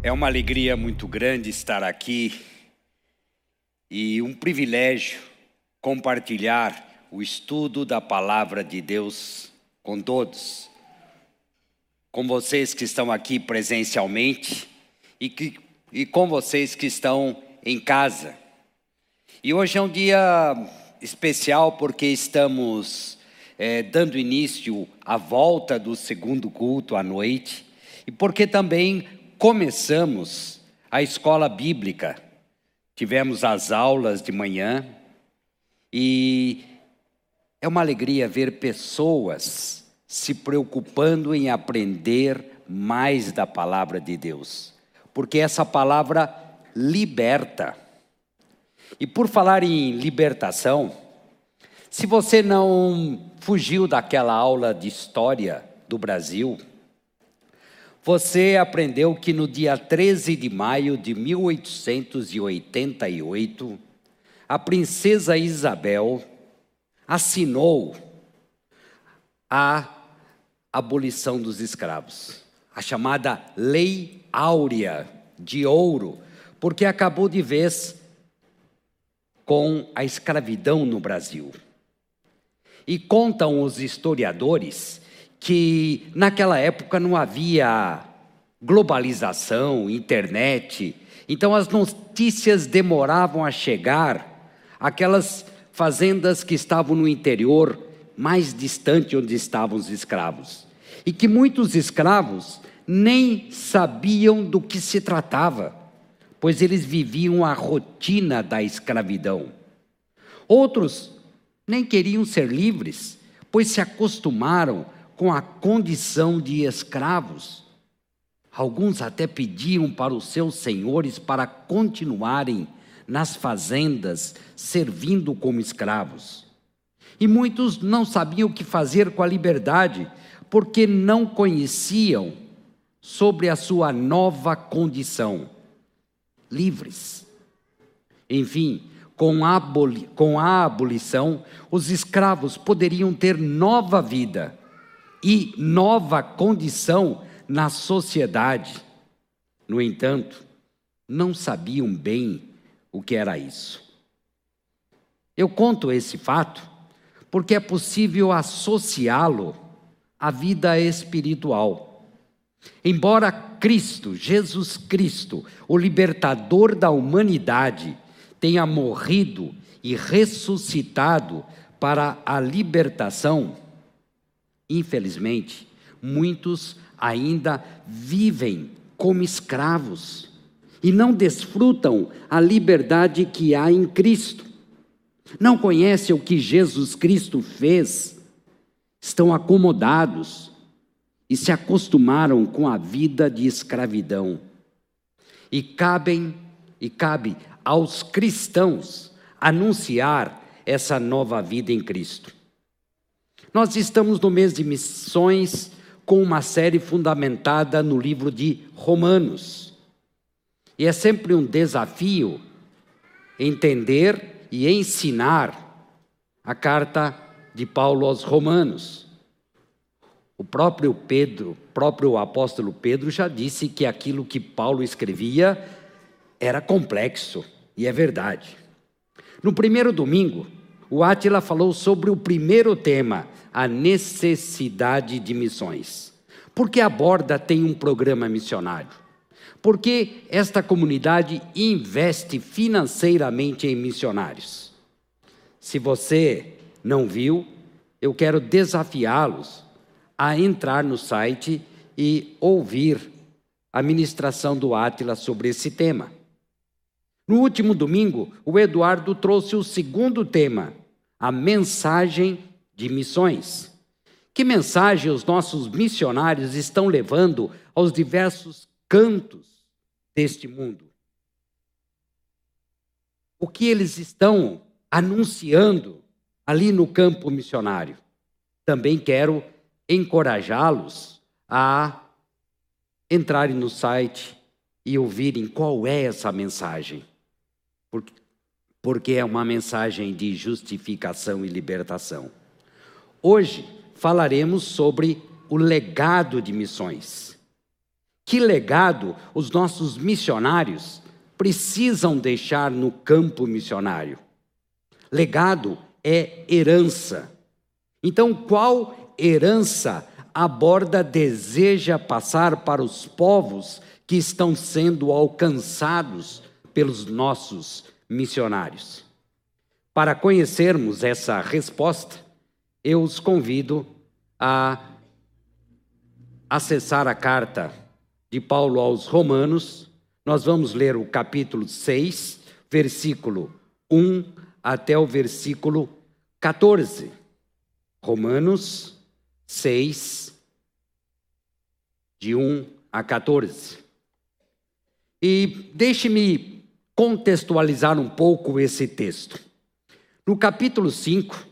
É uma alegria muito grande estar aqui e um privilégio compartilhar o estudo da palavra de Deus com todos. Com vocês que estão aqui presencialmente e, que, e com vocês que estão em casa. E hoje é um dia especial porque estamos é, dando início à volta do segundo culto à noite e porque também começamos a escola bíblica. Tivemos as aulas de manhã e é uma alegria ver pessoas se preocupando em aprender mais da palavra de Deus, porque essa palavra liberta. E por falar em libertação, se você não fugiu daquela aula de história do Brasil, você aprendeu que no dia 13 de maio de 1888, a princesa Isabel assinou a abolição dos escravos, a chamada Lei Áurea de Ouro, porque acabou de vez com a escravidão no Brasil. E contam os historiadores que naquela época não havia globalização, internet, então as notícias demoravam a chegar aquelas fazendas que estavam no interior, mais distante onde estavam os escravos. E que muitos escravos nem sabiam do que se tratava, pois eles viviam a rotina da escravidão. Outros nem queriam ser livres, pois se acostumaram com a condição de escravos. Alguns até pediam para os seus senhores para continuarem nas fazendas, servindo como escravos. E muitos não sabiam o que fazer com a liberdade, porque não conheciam sobre a sua nova condição. Livres. Enfim, com a, aboli com a abolição, os escravos poderiam ter nova vida e nova condição na sociedade. No entanto, não sabiam bem o que era isso. Eu conto esse fato porque é possível associá-lo à vida espiritual. Embora Cristo, Jesus Cristo, o libertador da humanidade, tenha morrido e ressuscitado para a libertação, Infelizmente, muitos ainda vivem como escravos e não desfrutam a liberdade que há em Cristo. Não conhecem o que Jesus Cristo fez, estão acomodados e se acostumaram com a vida de escravidão. E cabem e cabe aos cristãos anunciar essa nova vida em Cristo. Nós estamos no mês de missões com uma série fundamentada no livro de Romanos. E é sempre um desafio entender e ensinar a carta de Paulo aos Romanos. O próprio Pedro, próprio apóstolo Pedro já disse que aquilo que Paulo escrevia era complexo, e é verdade. No primeiro domingo, o Átila falou sobre o primeiro tema, a necessidade de missões. Porque a Borda tem um programa missionário? Porque esta comunidade investe financeiramente em missionários. Se você não viu, eu quero desafiá-los a entrar no site e ouvir a ministração do Átila sobre esse tema. No último domingo, o Eduardo trouxe o segundo tema, a mensagem de missões. Que mensagem os nossos missionários estão levando aos diversos cantos deste mundo? O que eles estão anunciando ali no campo missionário? Também quero encorajá-los a entrarem no site e ouvirem qual é essa mensagem. Porque, porque é uma mensagem de justificação e libertação. Hoje falaremos sobre o legado de missões, Que legado os nossos missionários precisam deixar no campo missionário? Legado é herança. Então, qual herança a borda deseja passar para os povos que estão sendo alcançados pelos nossos missionários? Para conhecermos essa resposta, eu os convido a acessar a carta de Paulo aos Romanos. Nós vamos ler o capítulo 6, versículo 1 até o versículo 14. Romanos 6, de 1 a 14. E deixe-me contextualizar um pouco esse texto. No capítulo 5,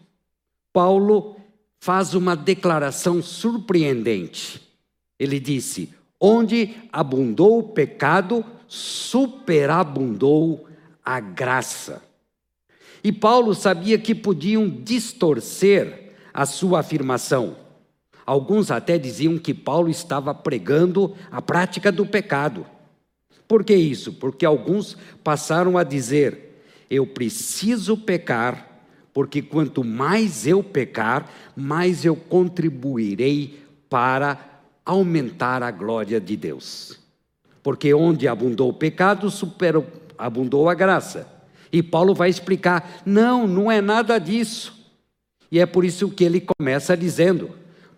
Paulo faz uma declaração surpreendente. Ele disse: Onde abundou o pecado, superabundou a graça. E Paulo sabia que podiam distorcer a sua afirmação. Alguns até diziam que Paulo estava pregando a prática do pecado. Por que isso? Porque alguns passaram a dizer: eu preciso pecar, porque quanto mais eu pecar, mais eu contribuirei para aumentar a glória de Deus. Porque onde abundou o pecado, superabundou a graça. E Paulo vai explicar: não, não é nada disso. E é por isso que ele começa dizendo: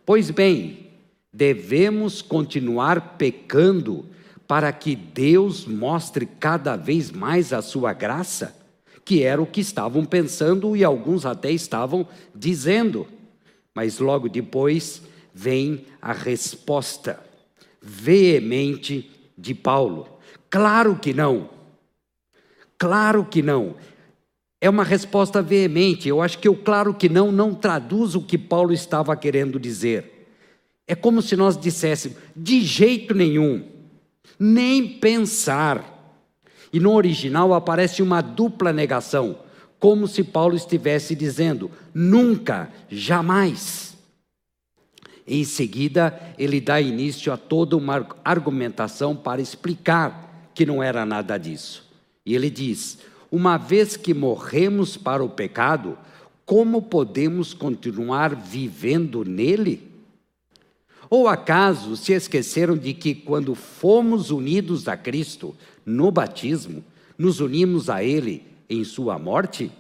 Pois bem, devemos continuar pecando para que Deus mostre cada vez mais a sua graça, que era o que estavam pensando e alguns até estavam dizendo. Mas logo depois vem a resposta veemente de Paulo: Claro que não. Claro que não. É uma resposta veemente. Eu acho que o claro que não não traduz o que Paulo estava querendo dizer. É como se nós disséssemos: de jeito nenhum, nem pensar. E no original aparece uma dupla negação, como se Paulo estivesse dizendo: nunca, jamais. Em seguida, ele dá início a toda uma argumentação para explicar que não era nada disso. E ele diz: uma vez que morremos para o pecado, como podemos continuar vivendo nele? Ou acaso se esqueceram de que quando fomos unidos a Cristo no batismo, nos unimos a Ele em Sua morte?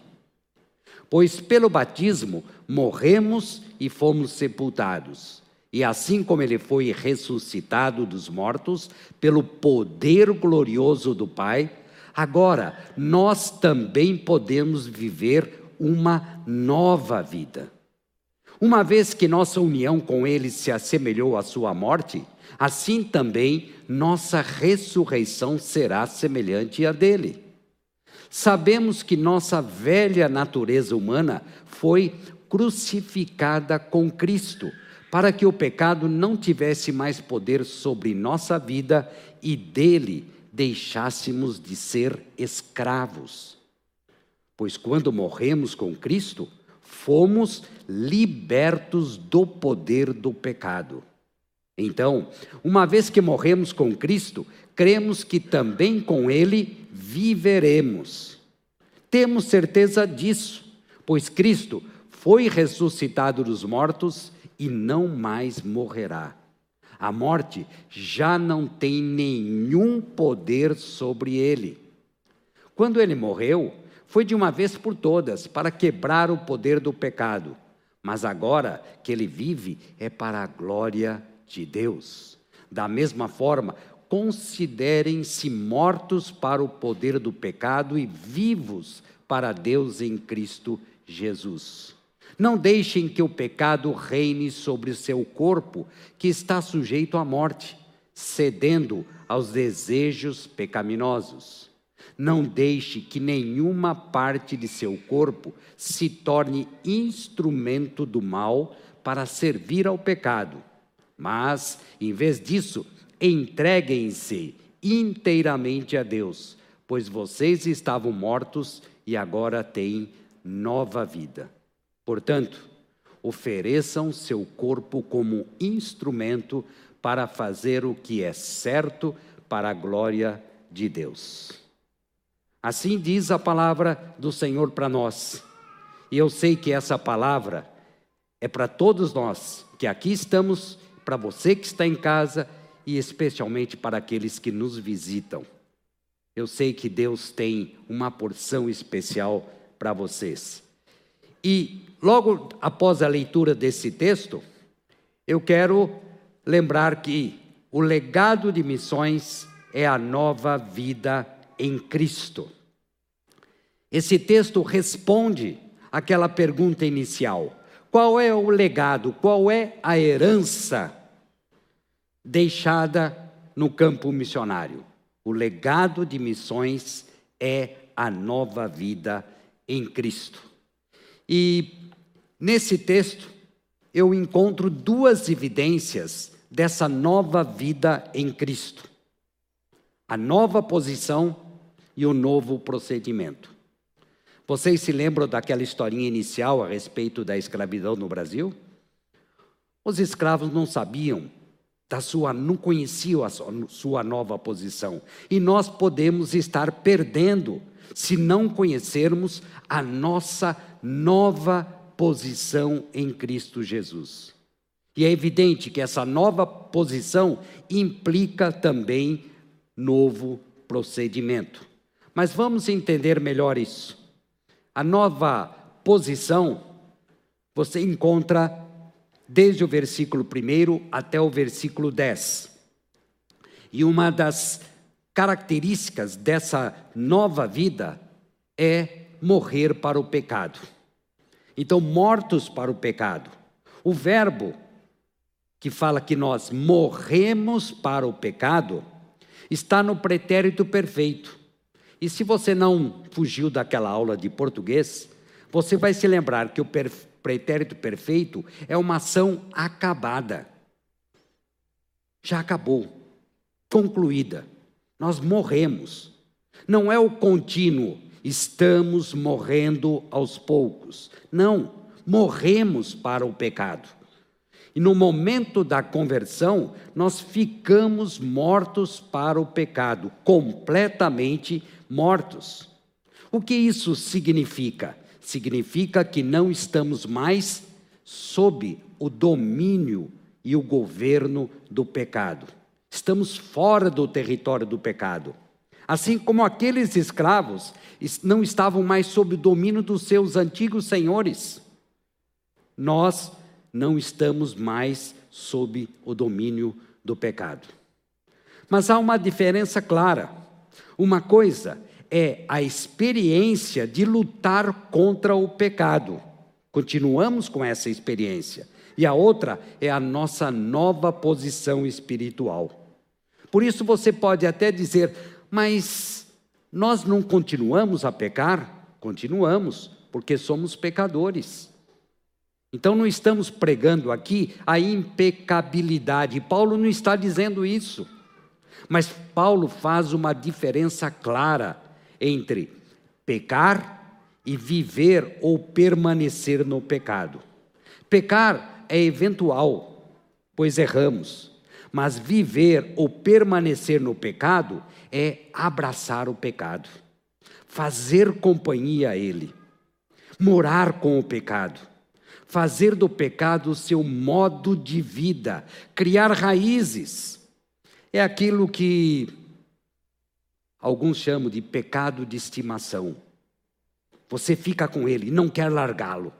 Pois pelo batismo morremos e fomos sepultados. E assim como Ele foi ressuscitado dos mortos, pelo poder glorioso do Pai, Agora, nós também podemos viver uma nova vida. Uma vez que nossa união com Ele se assemelhou à Sua morte, assim também nossa ressurreição será semelhante à dele. Sabemos que nossa velha natureza humana foi crucificada com Cristo, para que o pecado não tivesse mais poder sobre nossa vida e dele deixássemos de ser escravos. Pois quando morremos com Cristo, fomos libertos do poder do pecado. Então, uma vez que morremos com Cristo, cremos que também com Ele viveremos. Temos certeza disso, pois Cristo foi ressuscitado dos mortos e não mais morrerá. A morte já não tem nenhum poder sobre ele. Quando ele morreu, foi de uma vez por todas para quebrar o poder do pecado. Mas agora que ele vive é para a glória de Deus. Da mesma forma, considerem-se mortos para o poder do pecado e vivos para Deus em Cristo Jesus. Não deixem que o pecado reine sobre o seu corpo, que está sujeito à morte, cedendo aos desejos pecaminosos. Não deixe que nenhuma parte de seu corpo se torne instrumento do mal para servir ao pecado. Mas, em vez disso, entreguem-se inteiramente a Deus, pois vocês estavam mortos e agora têm nova vida. Portanto, ofereçam seu corpo como instrumento para fazer o que é certo para a glória de Deus. Assim diz a palavra do Senhor para nós. E eu sei que essa palavra é para todos nós que aqui estamos, para você que está em casa e especialmente para aqueles que nos visitam. Eu sei que Deus tem uma porção especial para vocês. E logo após a leitura desse texto, eu quero lembrar que o legado de missões é a nova vida em Cristo. Esse texto responde aquela pergunta inicial: qual é o legado, qual é a herança deixada no campo missionário? O legado de missões é a nova vida em Cristo. E nesse texto eu encontro duas evidências dessa nova vida em Cristo: a nova posição e o novo procedimento. Vocês se lembram daquela historinha inicial a respeito da escravidão no Brasil? Os escravos não sabiam da sua, não conheciam a sua nova posição. E nós podemos estar perdendo se não conhecermos a nossa nova posição em Cristo Jesus. E é evidente que essa nova posição implica também novo procedimento. Mas vamos entender melhor isso. A nova posição você encontra desde o versículo 1 até o versículo 10. E uma das características dessa nova vida é morrer para o pecado. Então, mortos para o pecado. O verbo que fala que nós morremos para o pecado está no pretérito perfeito. E se você não fugiu daquela aula de português, você vai se lembrar que o pretérito perfeito é uma ação acabada. Já acabou, concluída. Nós morremos. Não é o contínuo, estamos morrendo aos poucos. Não, morremos para o pecado. E no momento da conversão, nós ficamos mortos para o pecado, completamente mortos. O que isso significa? Significa que não estamos mais sob o domínio e o governo do pecado. Estamos fora do território do pecado. Assim como aqueles escravos não estavam mais sob o domínio dos seus antigos senhores, nós não estamos mais sob o domínio do pecado. Mas há uma diferença clara. Uma coisa é a experiência de lutar contra o pecado. Continuamos com essa experiência. E a outra é a nossa nova posição espiritual. Por isso você pode até dizer, mas nós não continuamos a pecar? Continuamos, porque somos pecadores. Então não estamos pregando aqui a impecabilidade. Paulo não está dizendo isso. Mas Paulo faz uma diferença clara entre pecar e viver ou permanecer no pecado. Pecar é eventual, pois erramos. Mas viver ou permanecer no pecado é abraçar o pecado, fazer companhia a ele, morar com o pecado fazer do pecado o seu modo de vida, criar raízes. É aquilo que alguns chamam de pecado de estimação. Você fica com ele, não quer largá-lo.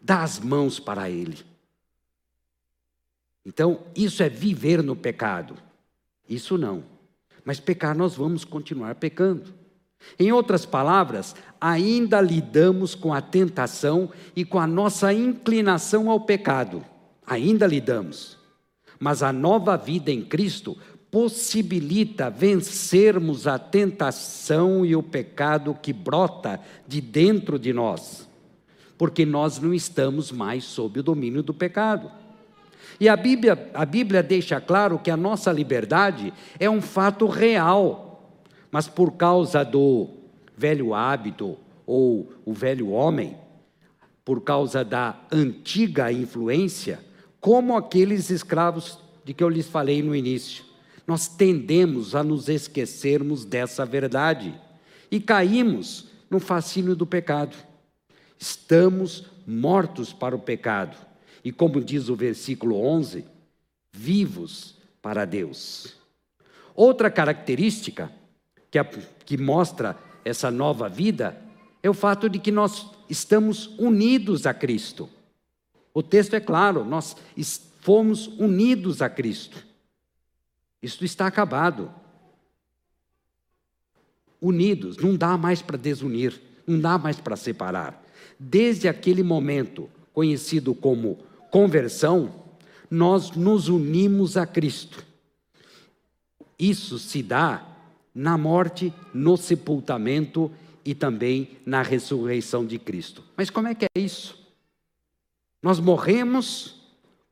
Dá as mãos para ele. Então, isso é viver no pecado. Isso não. Mas pecar nós vamos continuar pecando. Em outras palavras, ainda lidamos com a tentação e com a nossa inclinação ao pecado. Ainda lidamos. Mas a nova vida em Cristo possibilita vencermos a tentação e o pecado que brota de dentro de nós, porque nós não estamos mais sob o domínio do pecado. E a Bíblia, a Bíblia deixa claro que a nossa liberdade é um fato real mas por causa do velho hábito ou o velho homem, por causa da antiga influência, como aqueles escravos de que eu lhes falei no início. Nós tendemos a nos esquecermos dessa verdade e caímos no fascínio do pecado. Estamos mortos para o pecado e, como diz o versículo 11, vivos para Deus. Outra característica que, a, que mostra essa nova vida é o fato de que nós estamos unidos a Cristo. O texto é claro, nós fomos unidos a Cristo. Isto está acabado. Unidos, não dá mais para desunir, não dá mais para separar. Desde aquele momento, conhecido como conversão, nós nos unimos a Cristo. Isso se dá na morte, no sepultamento e também na ressurreição de Cristo. Mas como é que é isso? Nós morremos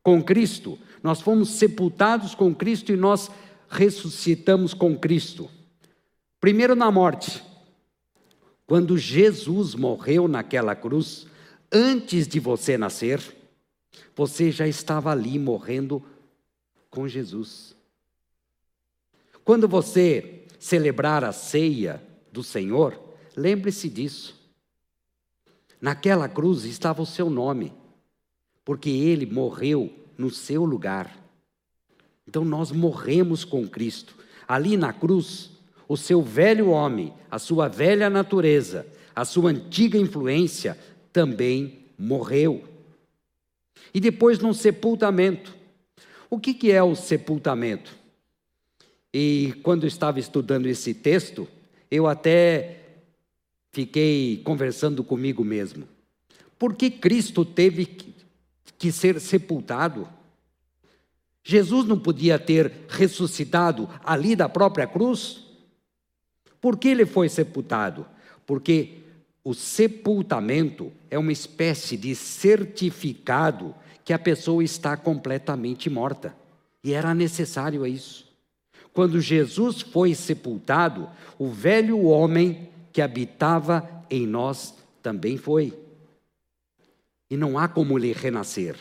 com Cristo, nós fomos sepultados com Cristo e nós ressuscitamos com Cristo. Primeiro na morte. Quando Jesus morreu naquela cruz, antes de você nascer, você já estava ali morrendo com Jesus. Quando você celebrar a ceia do Senhor, lembre-se disso. Naquela cruz estava o seu nome, porque ele morreu no seu lugar. Então nós morremos com Cristo. Ali na cruz, o seu velho homem, a sua velha natureza, a sua antiga influência também morreu. E depois no sepultamento. O que, que é o sepultamento? E quando estava estudando esse texto, eu até fiquei conversando comigo mesmo. Por que Cristo teve que ser sepultado? Jesus não podia ter ressuscitado ali da própria cruz? Por que ele foi sepultado? Porque o sepultamento é uma espécie de certificado que a pessoa está completamente morta. E era necessário isso. Quando Jesus foi sepultado, o velho homem que habitava em nós também foi. E não há como ele renascer.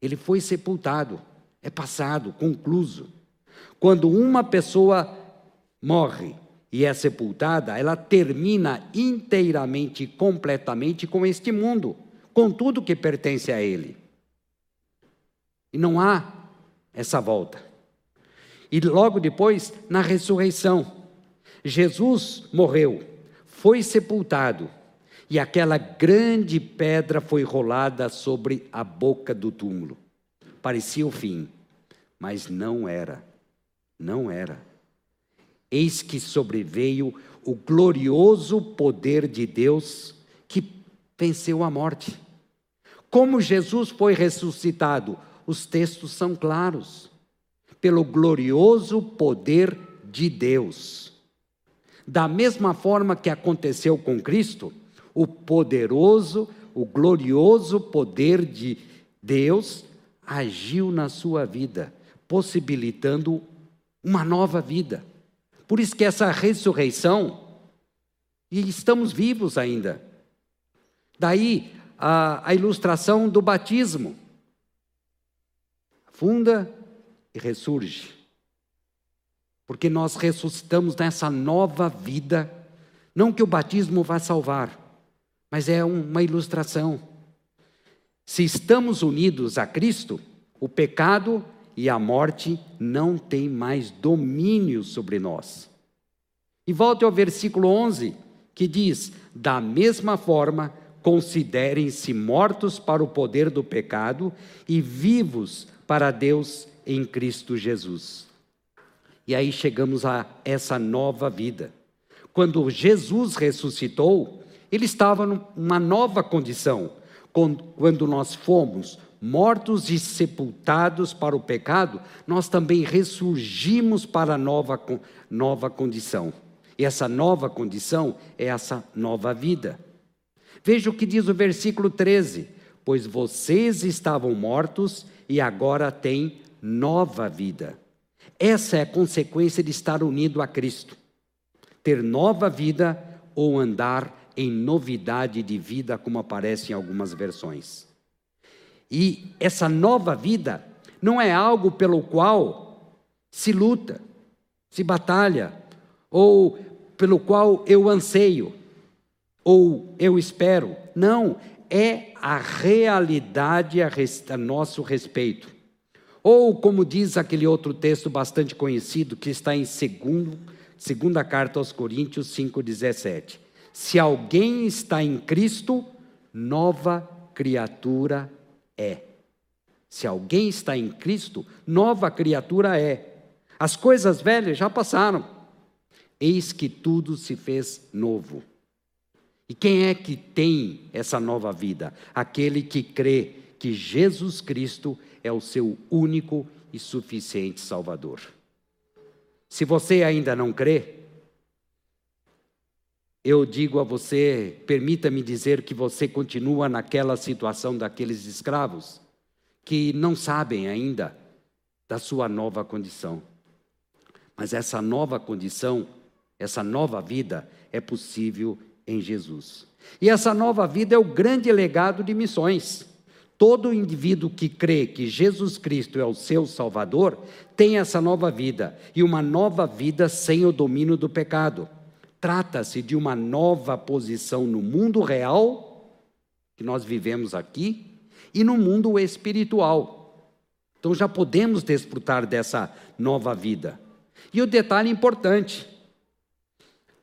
Ele foi sepultado, é passado, concluso. Quando uma pessoa morre e é sepultada, ela termina inteiramente, completamente com este mundo, com tudo que pertence a ele. E não há essa volta. E logo depois, na ressurreição, Jesus morreu, foi sepultado, e aquela grande pedra foi rolada sobre a boca do túmulo. Parecia o fim, mas não era. Não era. Eis que sobreveio o glorioso poder de Deus que venceu a morte. Como Jesus foi ressuscitado? Os textos são claros. Pelo glorioso poder de Deus. Da mesma forma que aconteceu com Cristo, o poderoso, o glorioso poder de Deus agiu na sua vida, possibilitando uma nova vida. Por isso que essa ressurreição, e estamos vivos ainda. Daí a, a ilustração do batismo. Funda e ressurge. Porque nós ressuscitamos nessa nova vida. Não que o batismo vá salvar, mas é uma ilustração. Se estamos unidos a Cristo, o pecado e a morte não têm mais domínio sobre nós. E volte ao versículo 11, que diz: Da mesma forma, considerem-se mortos para o poder do pecado e vivos para Deus em Cristo Jesus. E aí chegamos a essa nova vida. Quando Jesus ressuscitou, ele estava numa nova condição. Quando nós fomos mortos e sepultados para o pecado, nós também ressurgimos para a nova, nova condição. E essa nova condição é essa nova vida. Veja o que diz o versículo 13: Pois vocês estavam mortos e agora têm nova vida. Essa é a consequência de estar unido a Cristo. Ter nova vida ou andar em novidade de vida, como aparece em algumas versões. E essa nova vida não é algo pelo qual se luta, se batalha, ou pelo qual eu anseio, ou eu espero. Não, é a realidade a, a nosso respeito. Ou, como diz aquele outro texto bastante conhecido, que está em segundo, segunda carta aos Coríntios 5,17. Se alguém está em Cristo, nova criatura é. Se alguém está em Cristo, nova criatura é. As coisas velhas já passaram. Eis que tudo se fez novo. E quem é que tem essa nova vida? Aquele que crê que Jesus Cristo é o seu único e suficiente Salvador. Se você ainda não crê, eu digo a você, permita-me dizer que você continua naquela situação daqueles escravos que não sabem ainda da sua nova condição. Mas essa nova condição, essa nova vida é possível em Jesus. E essa nova vida é o grande legado de missões. Todo indivíduo que crê que Jesus Cristo é o seu Salvador tem essa nova vida, e uma nova vida sem o domínio do pecado. Trata-se de uma nova posição no mundo real, que nós vivemos aqui, e no mundo espiritual. Então já podemos desfrutar dessa nova vida. E o detalhe importante: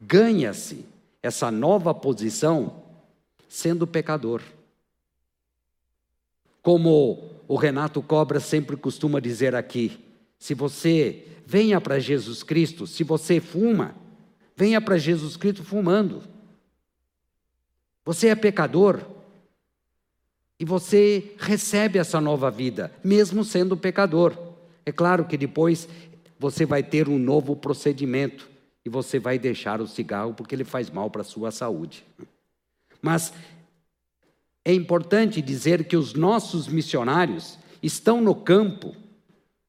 ganha-se essa nova posição sendo pecador. Como o Renato Cobra sempre costuma dizer aqui, se você venha para Jesus Cristo, se você fuma, venha para Jesus Cristo fumando. Você é pecador e você recebe essa nova vida, mesmo sendo pecador. É claro que depois você vai ter um novo procedimento e você vai deixar o cigarro porque ele faz mal para a sua saúde. Mas é importante dizer que os nossos missionários estão no campo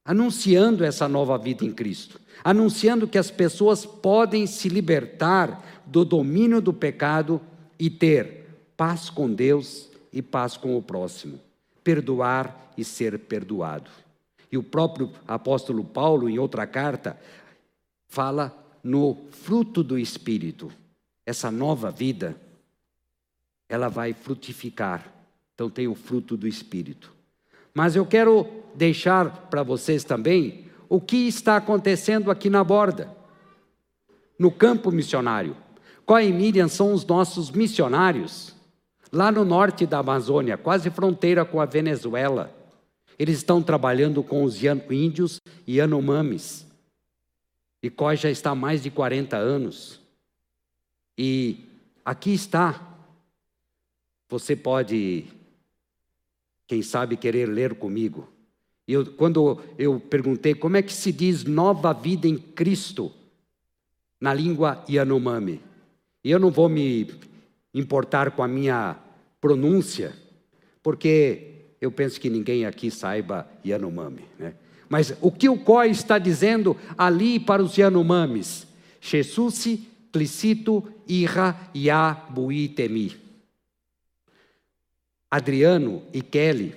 anunciando essa nova vida em Cristo, anunciando que as pessoas podem se libertar do domínio do pecado e ter paz com Deus e paz com o próximo, perdoar e ser perdoado. E o próprio apóstolo Paulo, em outra carta, fala no fruto do Espírito. Essa nova vida, ela vai frutificar. Então, tem o fruto do Espírito. Mas eu quero deixar para vocês também o que está acontecendo aqui na borda, no campo missionário. Coy e Miriam são os nossos missionários, lá no norte da Amazônia, quase fronteira com a Venezuela. Eles estão trabalhando com os índios e Yanomamis. E Coy já está há mais de 40 anos. E aqui está. Você pode, quem sabe, querer ler comigo. E eu, quando eu perguntei como é que se diz nova vida em Cristo na língua Yanomami, e eu não vou me importar com a minha pronúncia, porque eu penso que ninguém aqui saiba Yanomami, né? Mas o que o COI está dizendo ali para os Yanomamis? Jesus, Clicito, Ira, Ya, Bui, Temi. Adriano e Kelly.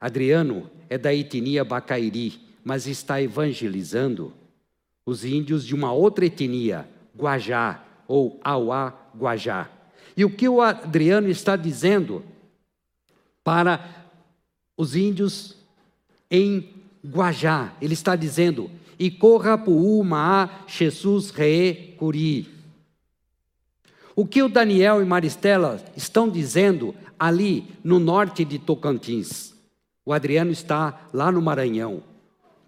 Adriano é da etnia Bacairi, mas está evangelizando os índios de uma outra etnia, Guajá ou Auá Guajá. E o que o Adriano está dizendo para os índios em Guajá, ele está dizendo, e corra maa Jesus re curi. O que o Daniel e Maristela estão dizendo ali no norte de Tocantins? O Adriano está lá no Maranhão.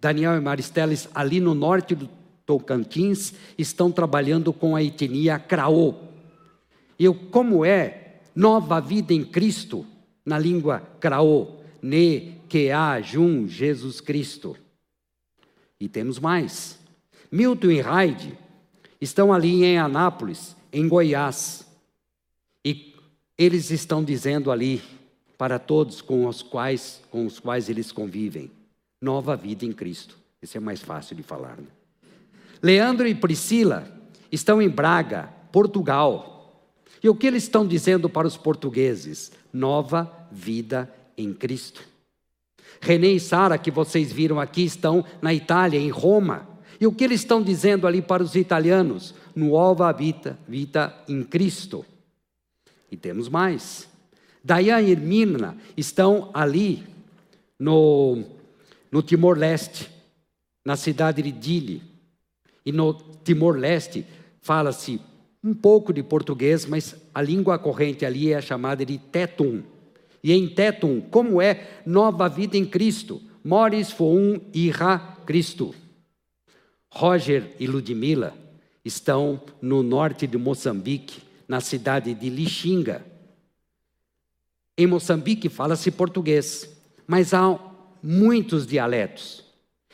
Daniel e Maristela ali no norte do Tocantins estão trabalhando com a etnia Craô. E como é nova vida em Cristo na língua Craô? Ne há Jun Jesus Cristo. E temos mais. Milton e Hyde estão ali em Anápolis, em Goiás. Eles estão dizendo ali para todos com os quais, com os quais eles convivem, nova vida em Cristo. Esse é mais fácil de falar. Né? Leandro e Priscila estão em Braga, Portugal. E o que eles estão dizendo para os portugueses? Nova vida em Cristo. René e Sara, que vocês viram aqui, estão na Itália, em Roma. E o que eles estão dizendo ali para os italianos? Nuova vita, vita em Cristo. E temos mais. Dayan e Irmina estão ali no, no Timor-Leste, na cidade de Dili. E no Timor-Leste fala-se um pouco de português, mas a língua corrente ali é chamada de Tetum. E em Tetum, como é nova vida em Cristo? Moris foum ira Cristo. Roger e Ludmila estão no norte de Moçambique, na cidade de Lixinga. Em Moçambique fala-se português, mas há muitos dialetos.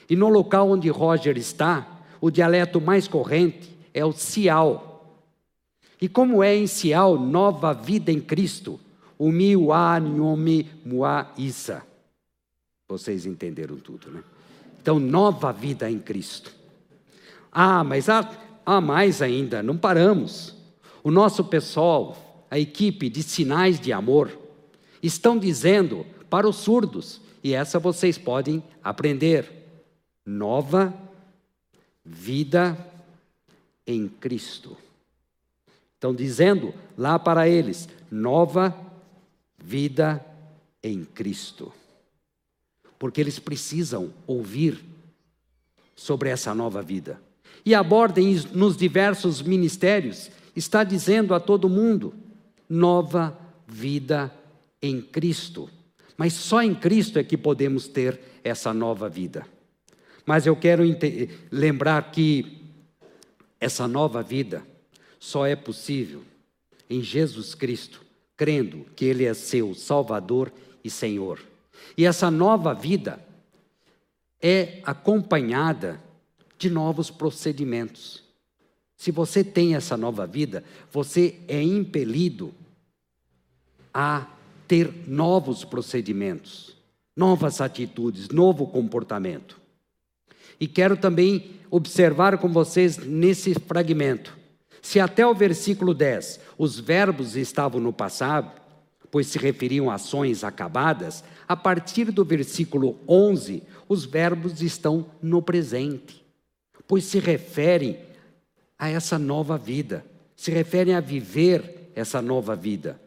E no local onde Roger está, o dialeto mais corrente é o Cial. E como é em Cial, nova vida em Cristo, o miwa nyomi mua isa. Vocês entenderam tudo, né? Então, nova vida em Cristo. Ah, mas há, há mais ainda, não paramos. O nosso pessoal, a equipe de sinais de amor, estão dizendo para os surdos, e essa vocês podem aprender: nova vida em Cristo. Estão dizendo lá para eles: nova vida em Cristo. Porque eles precisam ouvir sobre essa nova vida e abordem nos diversos ministérios, está dizendo a todo mundo: nova vida em Cristo. Mas só em Cristo é que podemos ter essa nova vida. Mas eu quero lembrar que essa nova vida só é possível em Jesus Cristo, crendo que Ele é seu Salvador e Senhor. E essa nova vida é acompanhada de novos procedimentos. Se você tem essa nova vida, você é impelido a ter novos procedimentos, novas atitudes, novo comportamento. E quero também observar com vocês nesse fragmento. Se até o versículo 10 os verbos estavam no passado, pois se referiam a ações acabadas, a partir do versículo 11, os verbos estão no presente pois se referem a essa nova vida, se referem a viver essa nova vida.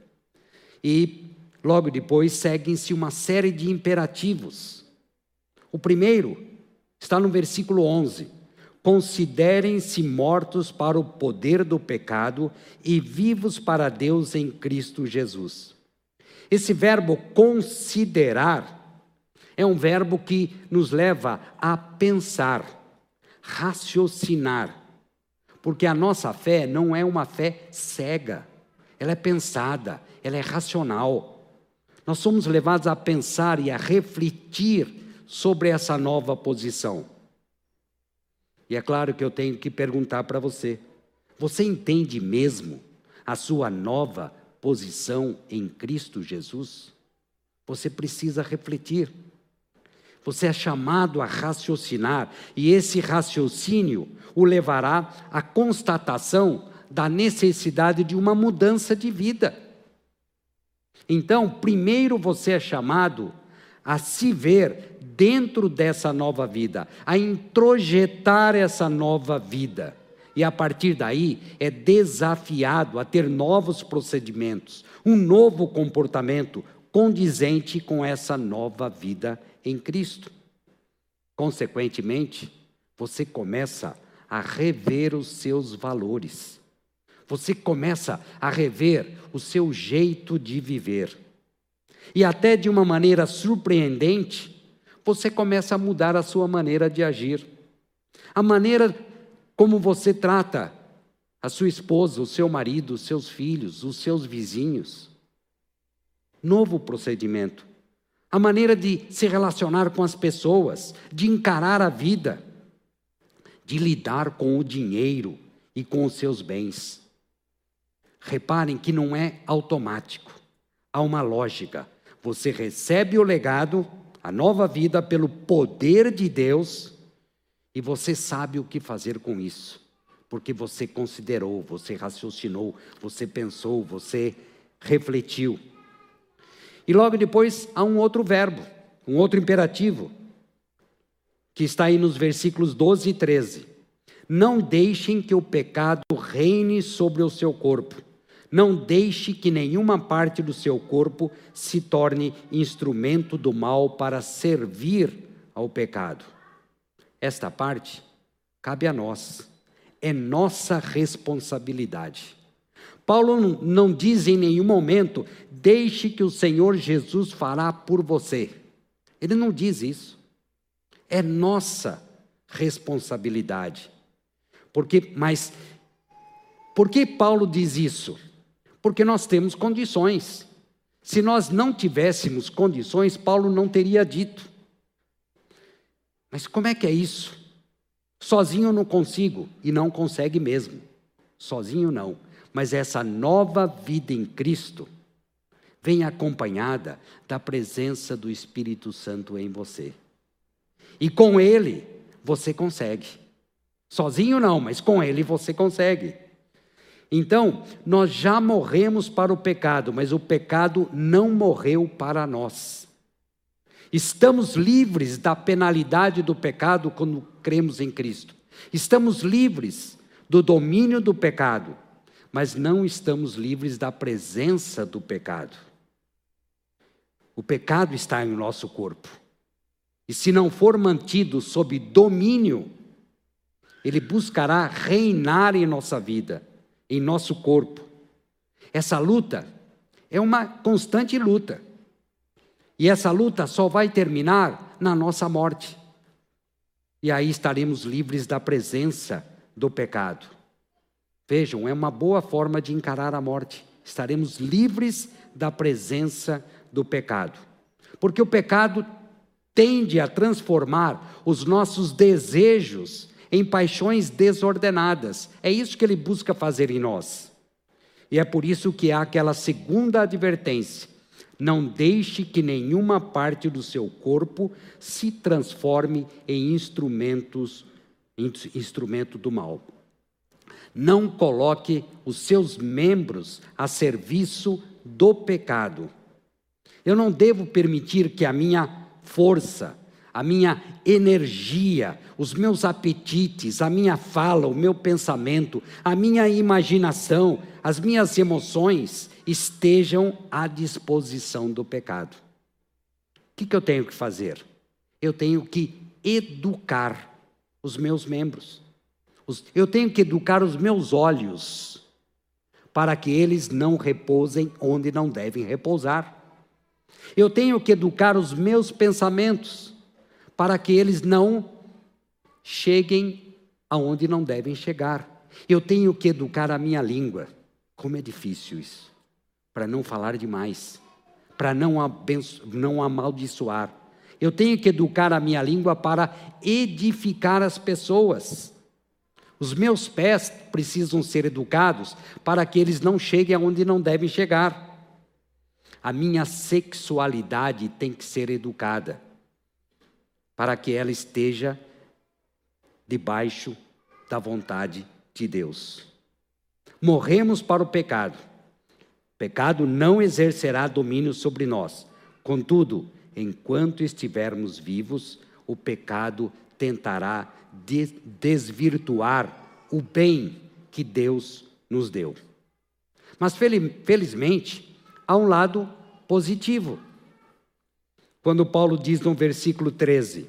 E logo depois seguem-se uma série de imperativos. O primeiro está no versículo 11: Considerem-se mortos para o poder do pecado e vivos para Deus em Cristo Jesus. Esse verbo considerar é um verbo que nos leva a pensar raciocinar. Porque a nossa fé não é uma fé cega, ela é pensada, ela é racional. Nós somos levados a pensar e a refletir sobre essa nova posição. E é claro que eu tenho que perguntar para você: você entende mesmo a sua nova posição em Cristo Jesus? Você precisa refletir. Você é chamado a raciocinar, e esse raciocínio o levará à constatação da necessidade de uma mudança de vida. Então, primeiro você é chamado a se ver dentro dessa nova vida, a introjetar essa nova vida. E a partir daí é desafiado a ter novos procedimentos, um novo comportamento condizente com essa nova vida em Cristo. Consequentemente, você começa a rever os seus valores. Você começa a rever o seu jeito de viver. E até de uma maneira surpreendente, você começa a mudar a sua maneira de agir. A maneira como você trata a sua esposa, o seu marido, os seus filhos, os seus vizinhos. Novo procedimento a maneira de se relacionar com as pessoas, de encarar a vida, de lidar com o dinheiro e com os seus bens. Reparem que não é automático, há uma lógica. Você recebe o legado, a nova vida, pelo poder de Deus, e você sabe o que fazer com isso, porque você considerou, você raciocinou, você pensou, você refletiu. E logo depois há um outro verbo, um outro imperativo, que está aí nos versículos 12 e 13. Não deixem que o pecado reine sobre o seu corpo. Não deixe que nenhuma parte do seu corpo se torne instrumento do mal para servir ao pecado. Esta parte cabe a nós, é nossa responsabilidade. Paulo não diz em nenhum momento, deixe que o Senhor Jesus fará por você. Ele não diz isso. É nossa responsabilidade. Porque, mas por que Paulo diz isso? Porque nós temos condições. Se nós não tivéssemos condições, Paulo não teria dito. Mas como é que é isso? Sozinho eu não consigo, e não consegue mesmo. Sozinho não. Mas essa nova vida em Cristo vem acompanhada da presença do Espírito Santo em você. E com Ele você consegue. Sozinho não, mas com Ele você consegue. Então, nós já morremos para o pecado, mas o pecado não morreu para nós. Estamos livres da penalidade do pecado quando cremos em Cristo. Estamos livres do domínio do pecado, mas não estamos livres da presença do pecado. O pecado está em nosso corpo. E se não for mantido sob domínio, ele buscará reinar em nossa vida, em nosso corpo. Essa luta é uma constante luta. E essa luta só vai terminar na nossa morte. E aí estaremos livres da presença do pecado. Vejam, é uma boa forma de encarar a morte. Estaremos livres da presença do pecado. Porque o pecado tende a transformar os nossos desejos em paixões desordenadas. É isso que ele busca fazer em nós. E é por isso que há aquela segunda advertência: não deixe que nenhuma parte do seu corpo se transforme em instrumentos instrumento do mal. Não coloque os seus membros a serviço do pecado. Eu não devo permitir que a minha força, a minha energia, os meus apetites, a minha fala, o meu pensamento, a minha imaginação, as minhas emoções estejam à disposição do pecado. O que, que eu tenho que fazer? Eu tenho que educar os meus membros. Eu tenho que educar os meus olhos para que eles não repousem onde não devem repousar. Eu tenho que educar os meus pensamentos para que eles não cheguem aonde não devem chegar. Eu tenho que educar a minha língua. Como é difícil isso. Para não falar demais, para não, não amaldiçoar. Eu tenho que educar a minha língua para edificar as pessoas. Os meus pés precisam ser educados para que eles não cheguem aonde não devem chegar. A minha sexualidade tem que ser educada para que ela esteja debaixo da vontade de Deus. Morremos para o pecado. O pecado não exercerá domínio sobre nós. Contudo, enquanto estivermos vivos, o pecado tentará desvirtuar o bem que Deus nos deu. Mas felizmente, há um lado positivo. Quando Paulo diz no versículo 13: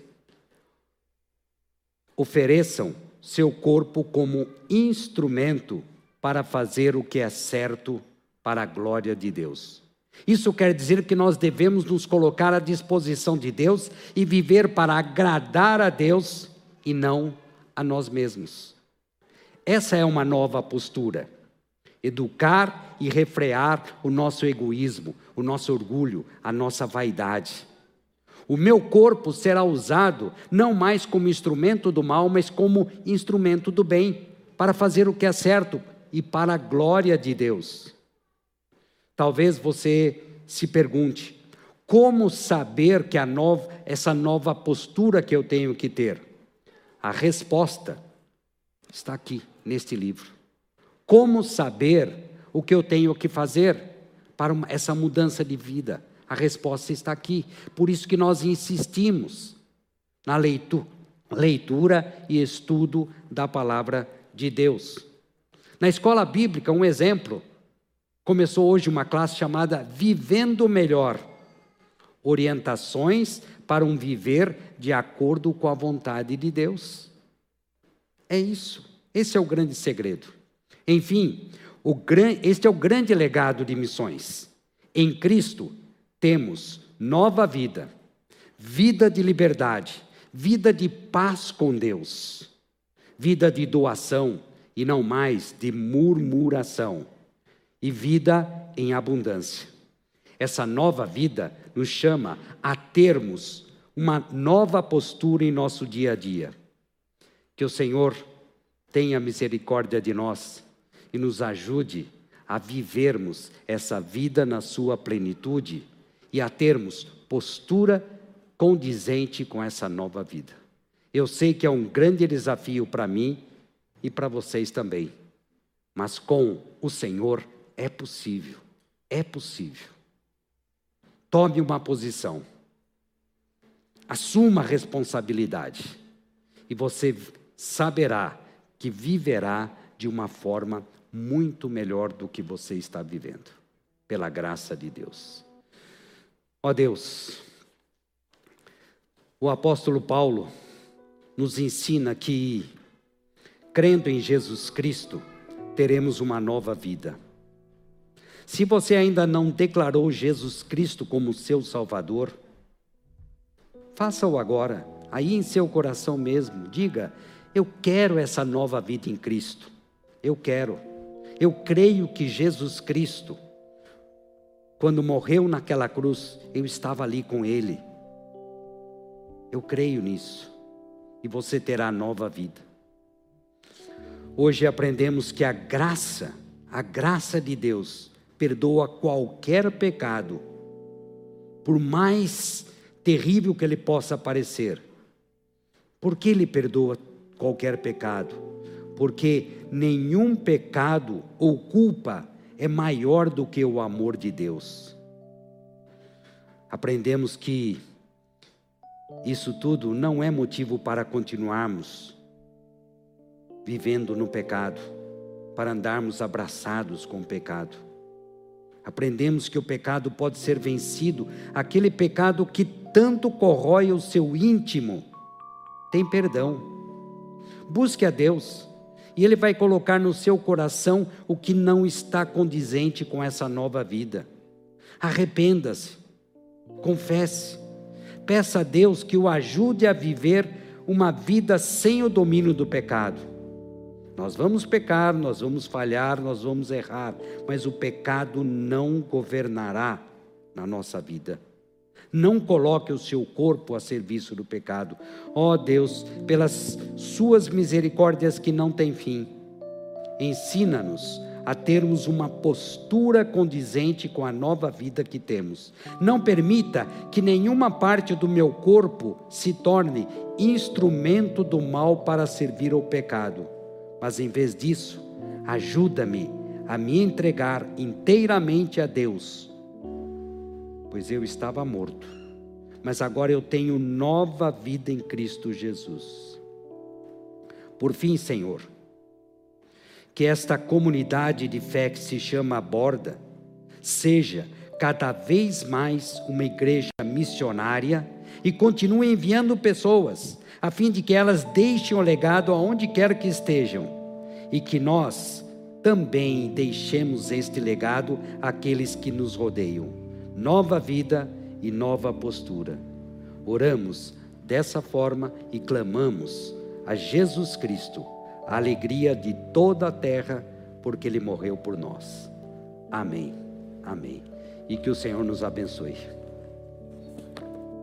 ofereçam seu corpo como instrumento para fazer o que é certo para a glória de Deus. Isso quer dizer que nós devemos nos colocar à disposição de Deus e viver para agradar a Deus e não a nós mesmos. Essa é uma nova postura. Educar e refrear o nosso egoísmo, o nosso orgulho, a nossa vaidade. O meu corpo será usado não mais como instrumento do mal, mas como instrumento do bem, para fazer o que é certo e para a glória de Deus. Talvez você se pergunte: como saber que nova, essa nova postura que eu tenho que ter? A resposta está aqui neste livro. Como saber o que eu tenho que fazer para essa mudança de vida? A resposta está aqui. Por isso que nós insistimos na leitura e estudo da palavra de Deus. Na escola bíblica, um exemplo, começou hoje uma classe chamada Vivendo Melhor orientações para um viver de acordo com a vontade de Deus. É isso. Esse é o grande segredo. Enfim, o gran... este é o grande legado de missões. Em Cristo temos nova vida, vida de liberdade, vida de paz com Deus, vida de doação e não mais de murmuração, e vida em abundância. Essa nova vida nos chama a termos uma nova postura em nosso dia a dia. Que o Senhor tenha misericórdia de nós e nos ajude a vivermos essa vida na sua plenitude e a termos postura condizente com essa nova vida. Eu sei que é um grande desafio para mim e para vocês também, mas com o Senhor é possível, é possível. Tome uma posição. Assuma a responsabilidade. E você saberá que viverá de uma forma muito melhor do que você está vivendo, pela graça de Deus. Ó Deus, o apóstolo Paulo nos ensina que, crendo em Jesus Cristo, teremos uma nova vida. Se você ainda não declarou Jesus Cristo como seu Salvador, faça-o agora, aí em seu coração mesmo. Diga: Eu quero essa nova vida em Cristo. Eu quero. Eu creio que Jesus Cristo, quando morreu naquela cruz, eu estava ali com Ele. Eu creio nisso. E você terá nova vida. Hoje aprendemos que a graça, a graça de Deus, perdoa qualquer pecado, por mais terrível que ele possa parecer. Por que ele perdoa qualquer pecado? Porque nenhum pecado ou culpa é maior do que o amor de Deus. Aprendemos que isso tudo não é motivo para continuarmos vivendo no pecado, para andarmos abraçados com o pecado. Aprendemos que o pecado pode ser vencido, aquele pecado que tanto corrói o seu íntimo, tem perdão. Busque a Deus, e Ele vai colocar no seu coração o que não está condizente com essa nova vida. Arrependa-se, confesse, peça a Deus que o ajude a viver uma vida sem o domínio do pecado nós vamos pecar, nós vamos falhar, nós vamos errar, mas o pecado não governará na nossa vida. Não coloque o seu corpo a serviço do pecado. Ó oh Deus, pelas suas misericórdias que não têm fim, ensina-nos a termos uma postura condizente com a nova vida que temos. Não permita que nenhuma parte do meu corpo se torne instrumento do mal para servir ao pecado mas em vez disso, ajuda-me a me entregar inteiramente a Deus, pois eu estava morto, mas agora eu tenho nova vida em Cristo Jesus. Por fim, Senhor, que esta comunidade de fé que se chama Borda seja cada vez mais uma igreja missionária e continue enviando pessoas a fim de que elas deixem o legado aonde quer que estejam e que nós também deixemos este legado àqueles que nos rodeiam. Nova vida e nova postura. Oramos dessa forma e clamamos a Jesus Cristo, a alegria de toda a terra, porque Ele morreu por nós. Amém. Amém. E que o Senhor nos abençoe.